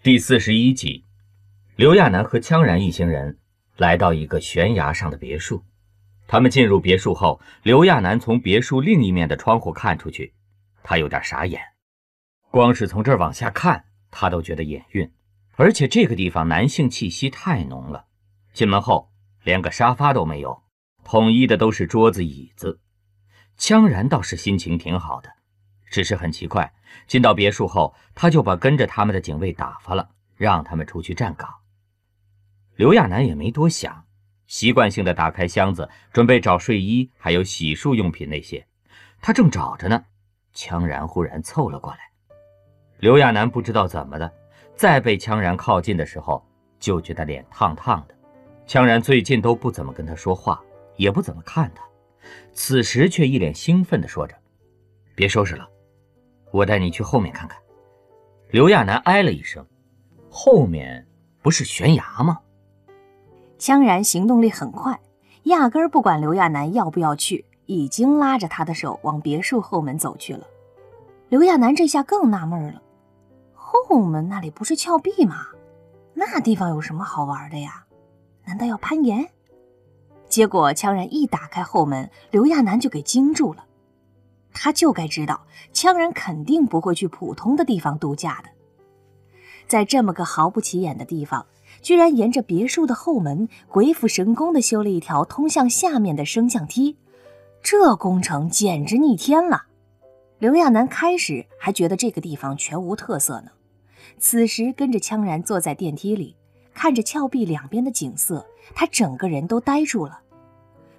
第四十一集，刘亚楠和羌然一行人来到一个悬崖上的别墅。他们进入别墅后，刘亚楠从别墅另一面的窗户看出去，他有点傻眼。光是从这儿往下看，他都觉得眼晕。而且这个地方男性气息太浓了。进门后，连个沙发都没有，统一的都是桌子椅子。羌然倒是心情挺好的，只是很奇怪，进到别墅后，他就把跟着他们的警卫打发了，让他们出去站岗。刘亚楠也没多想，习惯性的打开箱子，准备找睡衣，还有洗漱用品那些。他正找着呢，羌然忽然凑了过来。刘亚楠不知道怎么的，再被羌然靠近的时候，就觉得脸烫烫的。羌然最近都不怎么跟他说话，也不怎么看他。此时却一脸兴奋地说着：“别收拾了，我带你去后面看看。”刘亚楠哎了一声：“后面不是悬崖吗？”羌然行动力很快，压根儿不管刘亚楠要不要去，已经拉着他的手往别墅后门走去了。刘亚楠这下更纳闷了：后门那里不是峭壁吗？那地方有什么好玩的呀？难道要攀岩？结果，羌然一打开后门，刘亚楠就给惊住了。他就该知道，羌然肯定不会去普通的地方度假的。在这么个毫不起眼的地方，居然沿着别墅的后门，鬼斧神工地修了一条通向下面的升降梯。这工程简直逆天了！刘亚楠开始还觉得这个地方全无特色呢。此时，跟着羌然坐在电梯里。看着峭壁两边的景色，他整个人都呆住了。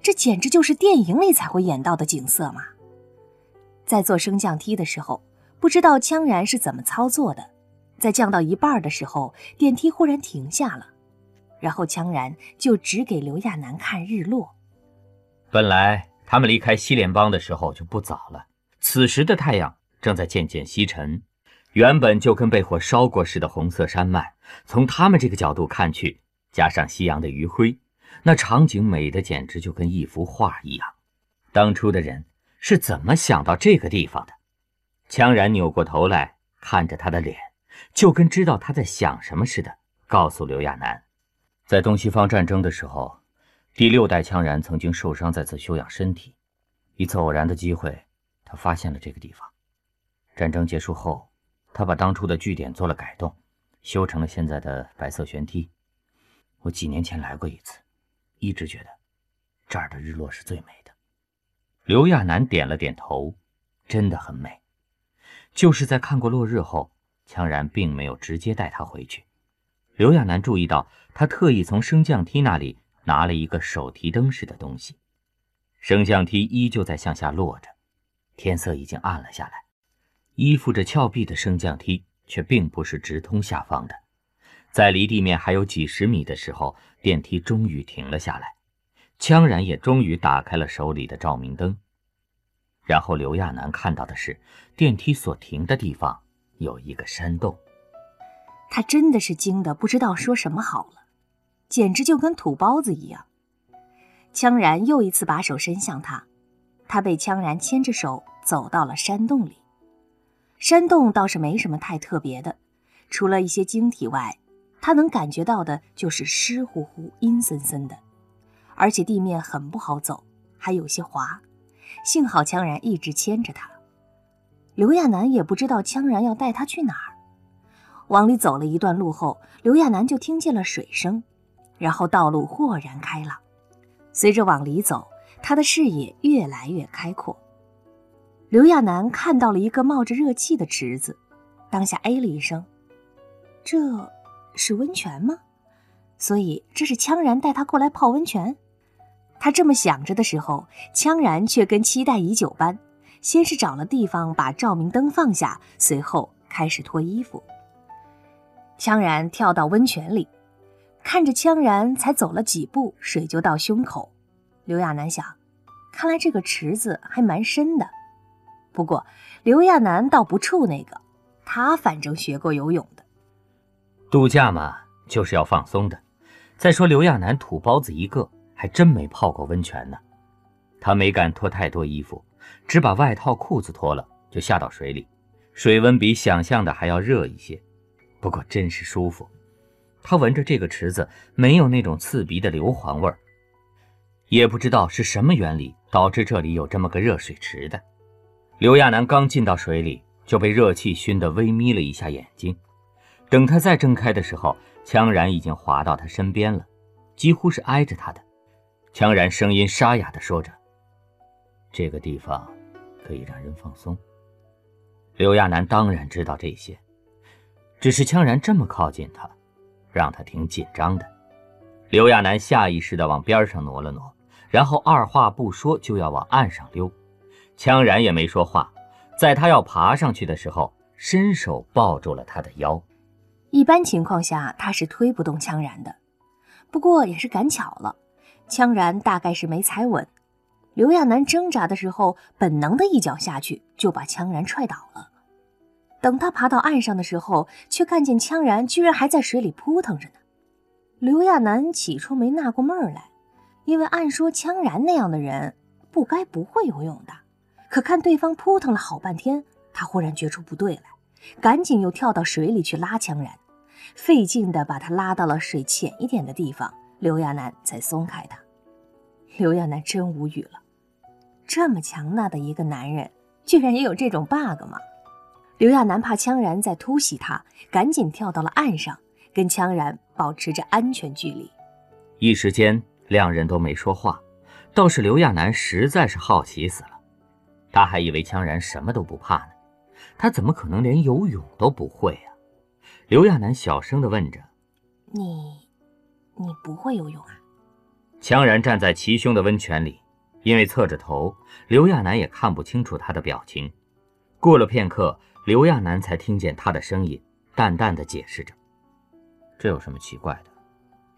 这简直就是电影里才会演到的景色嘛！在坐升降梯的时候，不知道羌然是怎么操作的，在降到一半的时候，电梯忽然停下了，然后羌然就只给刘亚楠看日落。本来他们离开西联邦的时候就不早了，此时的太阳正在渐渐西沉。原本就跟被火烧过似的红色山脉，从他们这个角度看去，加上夕阳的余晖，那场景美的简直就跟一幅画一样。当初的人是怎么想到这个地方的？羌然扭过头来看着他的脸，就跟知道他在想什么似的，告诉刘亚楠，在东西方战争的时候，第六代羌然曾经受伤在此休养身体，一次偶然的机会，他发现了这个地方。战争结束后。他把当初的据点做了改动，修成了现在的白色悬梯。我几年前来过一次，一直觉得这儿的日落是最美的。刘亚楠点了点头，真的很美。就是在看过落日后，羌然并没有直接带他回去。刘亚楠注意到，他特意从升降梯那里拿了一个手提灯似的东西。升降梯依旧在向下落着，天色已经暗了下来。依附着峭壁的升降梯却并不是直通下方的，在离地面还有几十米的时候，电梯终于停了下来，羌然也终于打开了手里的照明灯。然后刘亚楠看到的是，电梯所停的地方有一个山洞。他真的是惊得不知道说什么好了，简直就跟土包子一样。羌然又一次把手伸向他，他被羌然牵着手走到了山洞里。山洞倒是没什么太特别的，除了一些晶体外，他能感觉到的就是湿乎乎、阴森森的，而且地面很不好走，还有些滑。幸好羌然一直牵着他。刘亚楠也不知道羌然要带他去哪儿。往里走了一段路后，刘亚楠就听见了水声，然后道路豁然开朗。随着往里走，他的视野越来越开阔。刘亚楠看到了一个冒着热气的池子，当下哎了一声：“这是温泉吗？所以这是羌然带他过来泡温泉。”他这么想着的时候，羌然却跟期待已久般，先是找了地方把照明灯放下，随后开始脱衣服。羌然跳到温泉里，看着羌然才走了几步，水就到胸口。刘亚楠想，看来这个池子还蛮深的。不过，刘亚楠倒不怵那个，他反正学过游泳的。度假嘛，就是要放松的。再说刘亚楠土包子一个，还真没泡过温泉呢。他没敢脱太多衣服，只把外套、裤子脱了，就下到水里。水温比想象的还要热一些。不过真是舒服。他闻着这个池子没有那种刺鼻的硫磺味儿，也不知道是什么原理导致这里有这么个热水池的。刘亚楠刚进到水里，就被热气熏得微眯了一下眼睛。等他再睁开的时候，羌然已经滑到他身边了，几乎是挨着他的。羌然声音沙哑地说着：“这个地方可以让人放松。”刘亚楠当然知道这些，只是羌然这么靠近他，让他挺紧张的。刘亚楠下意识地往边上挪了挪，然后二话不说就要往岸上溜。羌然也没说话，在他要爬上去的时候，伸手抱住了他的腰。一般情况下，他是推不动羌然的，不过也是赶巧了。羌然大概是没踩稳，刘亚楠挣扎的时候，本能的一脚下去就把羌然踹倒了。等他爬到岸上的时候，却看见羌然居然还在水里扑腾着呢。刘亚楠起初没纳过闷儿来，因为按说羌然那样的人不该不会游泳的。可看对方扑腾了好半天，他忽然觉出不对来，赶紧又跳到水里去拉羌然，费劲的把他拉到了水浅一点的地方。刘亚楠才松开他。刘亚楠真无语了，这么强大的一个男人，居然也有这种 bug 吗？刘亚楠怕羌然再突袭他，赶紧跳到了岸上，跟羌然保持着安全距离。一时间，两人都没说话。倒是刘亚楠实在是好奇死了，他还以为羌然什么都不怕呢，他怎么可能连游泳都不会啊？刘亚楠小声地问着：“你？”你不会游泳啊？强然站在齐胸的温泉里，因为侧着头，刘亚楠也看不清楚他的表情。过了片刻，刘亚楠才听见他的声音，淡淡的解释着：“这有什么奇怪的？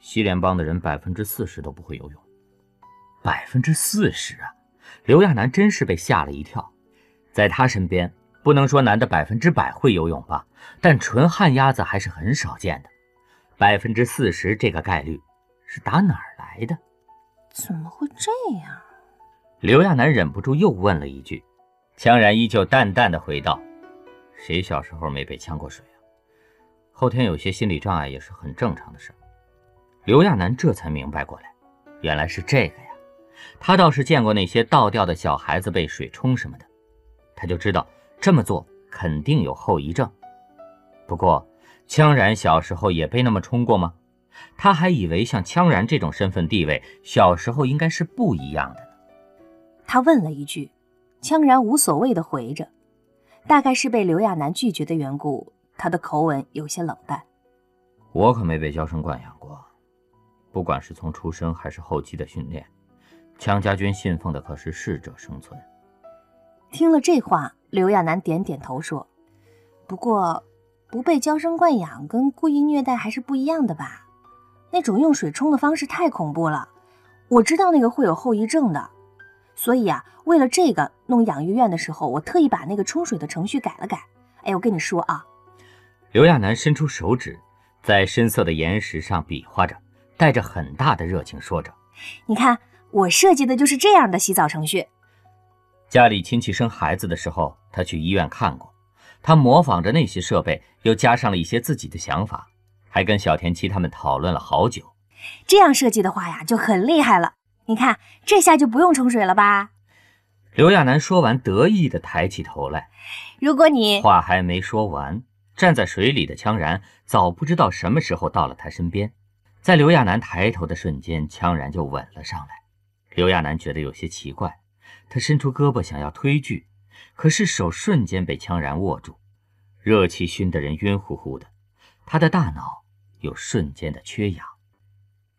西联邦的人百分之四十都不会游泳。百分之四十啊！”刘亚楠真是被吓了一跳。在他身边，不能说男的百分之百会游泳吧，但纯旱鸭子还是很少见的。百分之四十这个概率是打哪儿来的？怎么会这样？刘亚楠忍不住又问了一句。江然依旧淡淡的回道：“谁小时候没被呛过水啊？后天有些心理障碍也是很正常的事。”刘亚楠这才明白过来，原来是这个呀。他倒是见过那些倒吊的小孩子被水冲什么的，他就知道这么做肯定有后遗症。不过。江然小时候也被那么冲过吗？他还以为像羌然这种身份地位，小时候应该是不一样的呢。他问了一句，羌然无所谓的回着，大概是被刘亚楠拒绝的缘故，他的口吻有些冷淡。我可没被娇生惯养过，不管是从出生还是后期的训练，羌家军信奉的可是适者生存。听了这话，刘亚楠点点头说：“不过。”不被娇生惯养跟故意虐待还是不一样的吧？那种用水冲的方式太恐怖了，我知道那个会有后遗症的，所以啊，为了这个弄养育院的时候，我特意把那个冲水的程序改了改。哎，我跟你说啊，刘亚楠伸出手指，在深色的岩石上比划着，带着很大的热情说着：“你看，我设计的就是这样的洗澡程序。家里亲戚生孩子的时候，他去医院看过。”他模仿着那些设备，又加上了一些自己的想法，还跟小田七他们讨论了好久。这样设计的话呀，就很厉害了。你看，这下就不用冲水了吧？刘亚楠说完，得意地抬起头来。如果你话还没说完，站在水里的羌然早不知道什么时候到了他身边，在刘亚楠抬头的瞬间，羌然就吻了上来。刘亚楠觉得有些奇怪，他伸出胳膊想要推拒。可是手瞬间被羌然握住，热气熏得人晕乎乎的，他的大脑有瞬间的缺氧。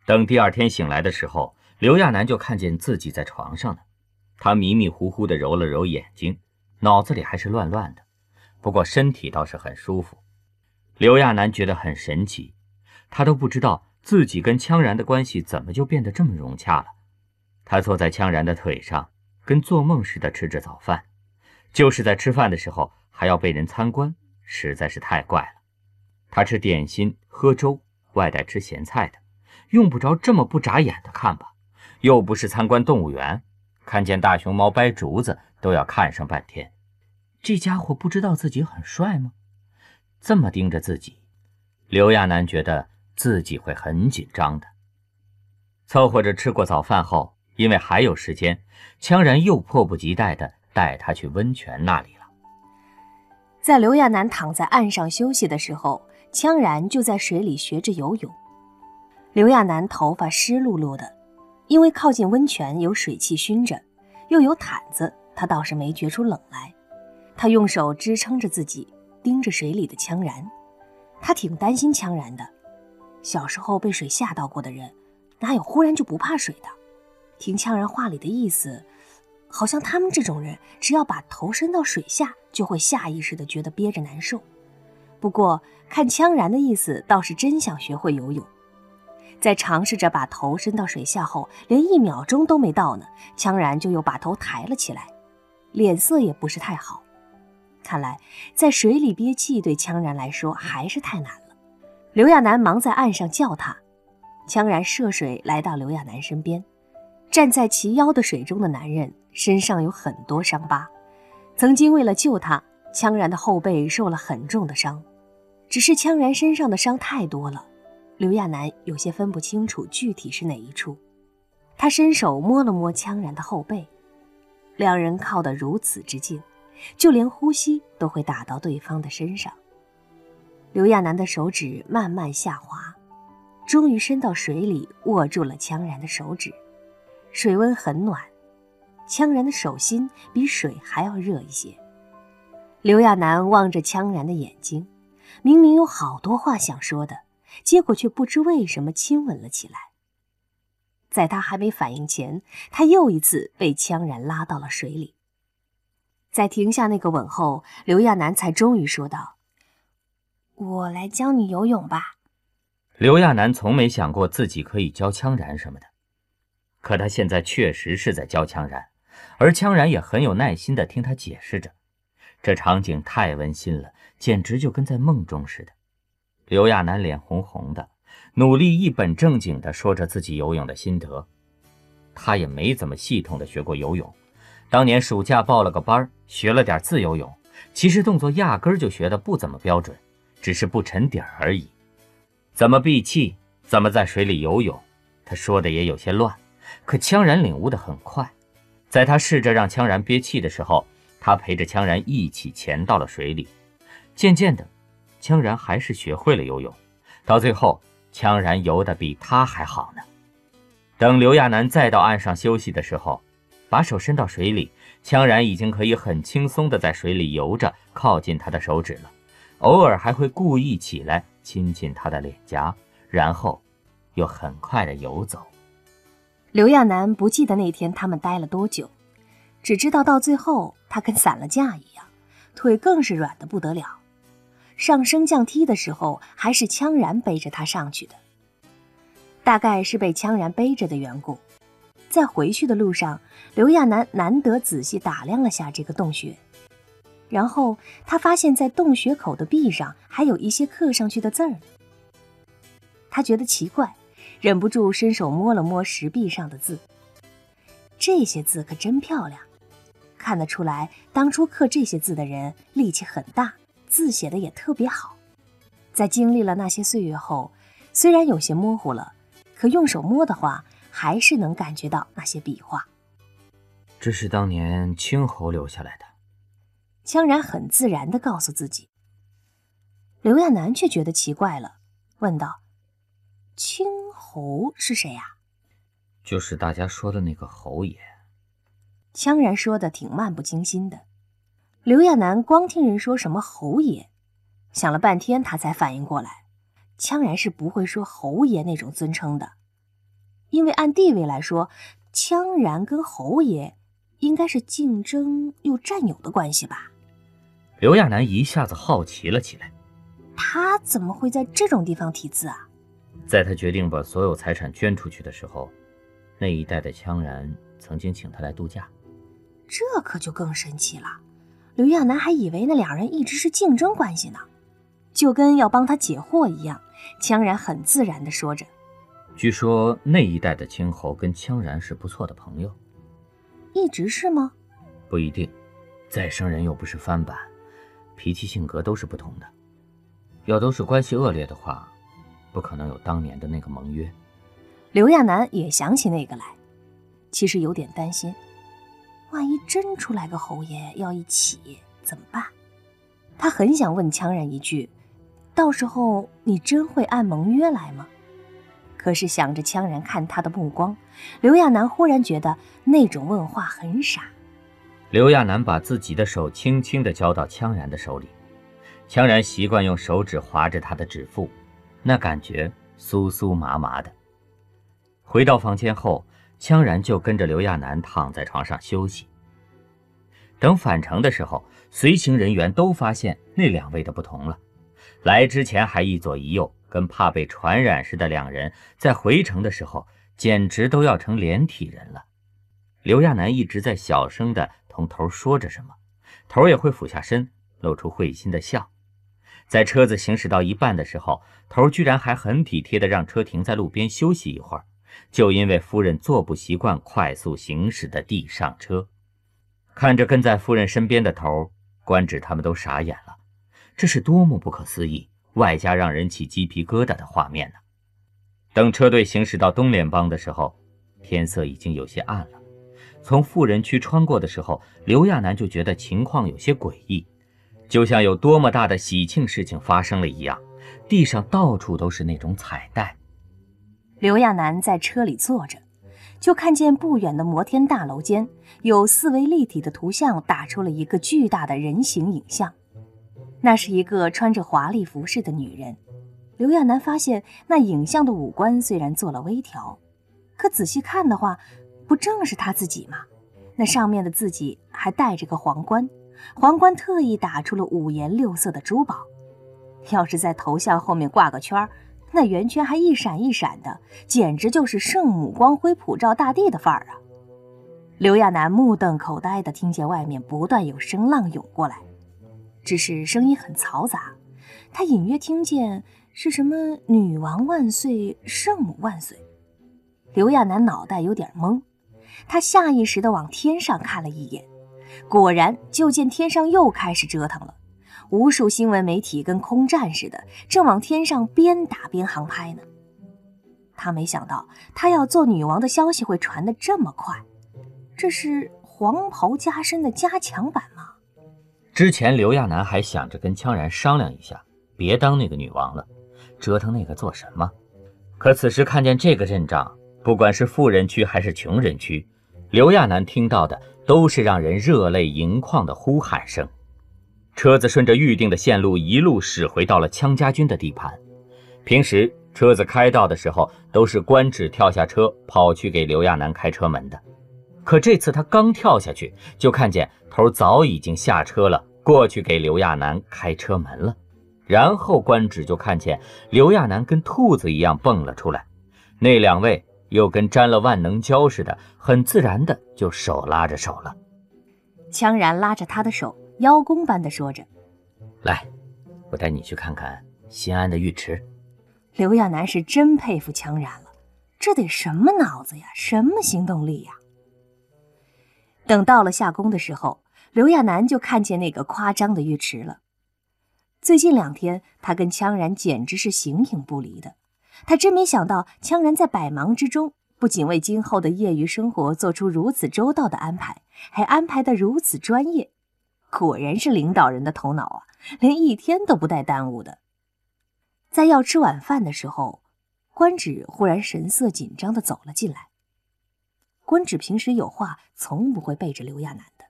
等第二天醒来的时候，刘亚楠就看见自己在床上呢。他迷迷糊糊地揉了揉眼睛，脑子里还是乱乱的，不过身体倒是很舒服。刘亚楠觉得很神奇，他都不知道自己跟羌然的关系怎么就变得这么融洽了。他坐在羌然的腿上，跟做梦似的吃着早饭。就是在吃饭的时候还要被人参观，实在是太怪了。他吃点心、喝粥，外带吃咸菜的，用不着这么不眨眼的看吧？又不是参观动物园，看见大熊猫掰竹子都要看上半天。这家伙不知道自己很帅吗？这么盯着自己，刘亚楠觉得自己会很紧张的。凑合着吃过早饭后，因为还有时间，羌然又迫不及待地带他去温泉那里了。在刘亚楠躺在岸上休息的时候，羌然就在水里学着游泳。刘亚楠头发湿漉漉的，因为靠近温泉有水汽熏着，又有毯子，他倒是没觉出冷来。他用手支撑着自己，盯着水里的羌然。他挺担心羌然的。小时候被水吓到过的人，哪有忽然就不怕水的？听羌然话里的意思，好像他们这种人，只要把头伸到水下，就会下意识的觉得憋着难受。不过看羌然的意思，倒是真想学会游泳。在尝试着把头伸到水下后，连一秒钟都没到呢，羌然就又把头抬了起来，脸色也不是太好。看来，在水里憋气对羌然来说还是太难了。刘亚楠忙在岸上叫他，羌然涉水来到刘亚楠身边，站在齐腰的水中的男人身上有很多伤疤。曾经为了救他，羌然的后背受了很重的伤，只是羌然身上的伤太多了，刘亚楠有些分不清楚具体是哪一处。他伸手摸了摸羌然的后背，两人靠得如此之近。就连呼吸都会打到对方的身上。刘亚楠的手指慢慢下滑，终于伸到水里，握住了羌然的手指。水温很暖，羌然的手心比水还要热一些。刘亚楠望着羌然的眼睛，明明有好多话想说的，结果却不知为什么亲吻了起来。在他还没反应前，他又一次被羌然拉到了水里。在停下那个吻后，刘亚楠才终于说道：“我来教你游泳吧。”刘亚楠从没想过自己可以教羌然什么的，可他现在确实是在教羌然，而羌然也很有耐心地听他解释着。这场景太温馨了，简直就跟在梦中似的。刘亚楠脸红红的，努力一本正经地说着自己游泳的心得。他也没怎么系统地学过游泳。当年暑假报了个班，学了点自由泳，其实动作压根儿就学的不怎么标准，只是不沉底而已。怎么闭气，怎么在水里游泳，他说的也有些乱。可羌然领悟的很快，在他试着让羌然憋气的时候，他陪着羌然一起潜到了水里。渐渐的，羌然还是学会了游泳，到最后，羌然游的比他还好呢。等刘亚楠再到岸上休息的时候。把手伸到水里，羌然已经可以很轻松地在水里游着，靠近他的手指了。偶尔还会故意起来亲亲他的脸颊，然后又很快地游走。刘亚楠不记得那天他们待了多久，只知道到最后他跟散了架一样，腿更是软得不得了。上升降梯的时候，还是羌然背着他上去的。大概是被羌然背着的缘故。在回去的路上，刘亚楠难得仔细打量了下这个洞穴，然后他发现，在洞穴口的壁上还有一些刻上去的字儿。他觉得奇怪，忍不住伸手摸了摸石壁上的字。这些字可真漂亮，看得出来，当初刻这些字的人力气很大，字写的也特别好。在经历了那些岁月后，虽然有些模糊了，可用手摸的话。还是能感觉到那些笔画。这是当年青侯留下来的。羌然很自然地告诉自己。刘亚楠却觉得奇怪了，问道：“青侯是谁呀？”“就是大家说的那个侯爷。”羌然说的挺漫不经心的。刘亚楠光听人说什么侯爷，想了半天，他才反应过来，羌然是不会说侯爷那种尊称的。因为按地位来说，羌然跟侯爷应该是竞争又占有的关系吧？刘亚楠一下子好奇了起来。他怎么会在这种地方题字啊？在他决定把所有财产捐出去的时候，那一带的羌然曾经请他来度假。这可就更神奇了。刘亚楠还以为那两人一直是竞争关系呢，就跟要帮他解惑一样。羌然很自然地说着。据说那一代的青侯跟羌然是不错的朋友，一直是吗？不一定，再生人又不是翻版，脾气性格都是不同的。要都是关系恶劣的话，不可能有当年的那个盟约。刘亚楠也想起那个来，其实有点担心，万一真出来个侯爷要一起怎么办？他很想问羌然一句：“到时候你真会按盟约来吗？”可是想着羌然看他的目光，刘亚楠忽然觉得那种问话很傻。刘亚楠把自己的手轻轻地交到羌然的手里，羌然习惯用手指划着他的指腹，那感觉酥酥麻麻的。回到房间后，羌然就跟着刘亚楠躺在床上休息。等返程的时候，随行人员都发现那两位的不同了。来之前还一左一右，跟怕被传染似的两人，在回程的时候简直都要成连体人了。刘亚楠一直在小声的同头说着什么，头也会俯下身，露出会心的笑。在车子行驶到一半的时候，头居然还很体贴的让车停在路边休息一会儿。就因为夫人坐不习惯快速行驶的地上车，看着跟在夫人身边的头，官职他们都傻眼了。这是多么不可思议，外加让人起鸡皮疙瘩的画面呢？等车队行驶到东联邦的时候，天色已经有些暗了。从富人区穿过的时候，刘亚楠就觉得情况有些诡异，就像有多么大的喜庆事情发生了一样。地上到处都是那种彩带。刘亚楠在车里坐着，就看见不远的摩天大楼间有四维立体的图像打出了一个巨大的人形影像，那是一个穿着华丽服饰的女人。刘亚楠发现那影像的五官虽然做了微调，可仔细看的话，不正是她自己吗？那上面的自己还戴着个皇冠，皇冠特意打出了五颜六色的珠宝。要是在头像后面挂个圈儿。那圆圈还一闪一闪的，简直就是圣母光辉普照大地的范儿啊！刘亚楠目瞪口呆的听见外面不断有声浪涌过来，只是声音很嘈杂。他隐约听见是什么“女王万岁，圣母万岁”。刘亚楠脑袋有点懵，他下意识的往天上看了一眼，果然就见天上又开始折腾了。无数新闻媒体跟空战似的，正往天上边打边航拍呢。他没想到，他要做女王的消息会传得这么快。这是黄袍加身的加强版吗？之前刘亚楠还想着跟羌然商量一下，别当那个女王了，折腾那个做什么？可此时看见这个阵仗，不管是富人区还是穷人区，刘亚楠听到的都是让人热泪盈眶的呼喊声。车子顺着预定的线路一路驶回到了羌家军的地盘。平时车子开到的时候，都是官职跳下车跑去给刘亚楠开车门的。可这次他刚跳下去，就看见头早已经下车了，过去给刘亚楠开车门了。然后官职就看见刘亚楠跟兔子一样蹦了出来，那两位又跟沾了万能胶似的，很自然的就手拉着手了。羌然拉着他的手。邀功般的说着：“来，我带你去看看新安的浴池。”刘亚楠是真佩服羌然了，这得什么脑子呀，什么行动力呀！等到了下宫的时候，刘亚楠就看见那个夸张的浴池了。最近两天，他跟羌然简直是形影不离的。他真没想到，羌然在百忙之中，不仅为今后的业余生活做出如此周到的安排，还安排得如此专业。果然是领导人的头脑啊，连一天都不带耽误的。在要吃晚饭的时候，官职忽然神色紧张的走了进来。官职平时有话从不会背着刘亚楠的，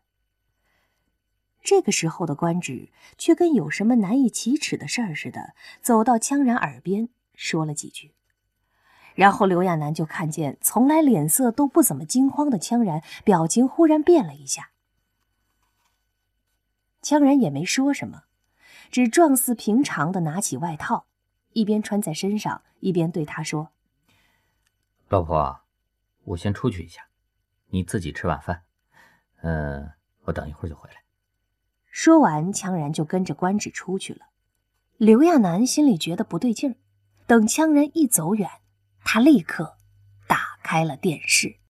这个时候的官职却跟有什么难以启齿的事儿似的，走到羌然耳边说了几句，然后刘亚楠就看见从来脸色都不怎么惊慌的羌然，表情忽然变了一下。羌然也没说什么，只状似平常的拿起外套，一边穿在身上，一边对他说：“老婆，我先出去一下，你自己吃晚饭。嗯，我等一会儿就回来。”说完，羌然就跟着官职出去了。刘亚楠心里觉得不对劲儿，等羌然一走远，他立刻打开了电视。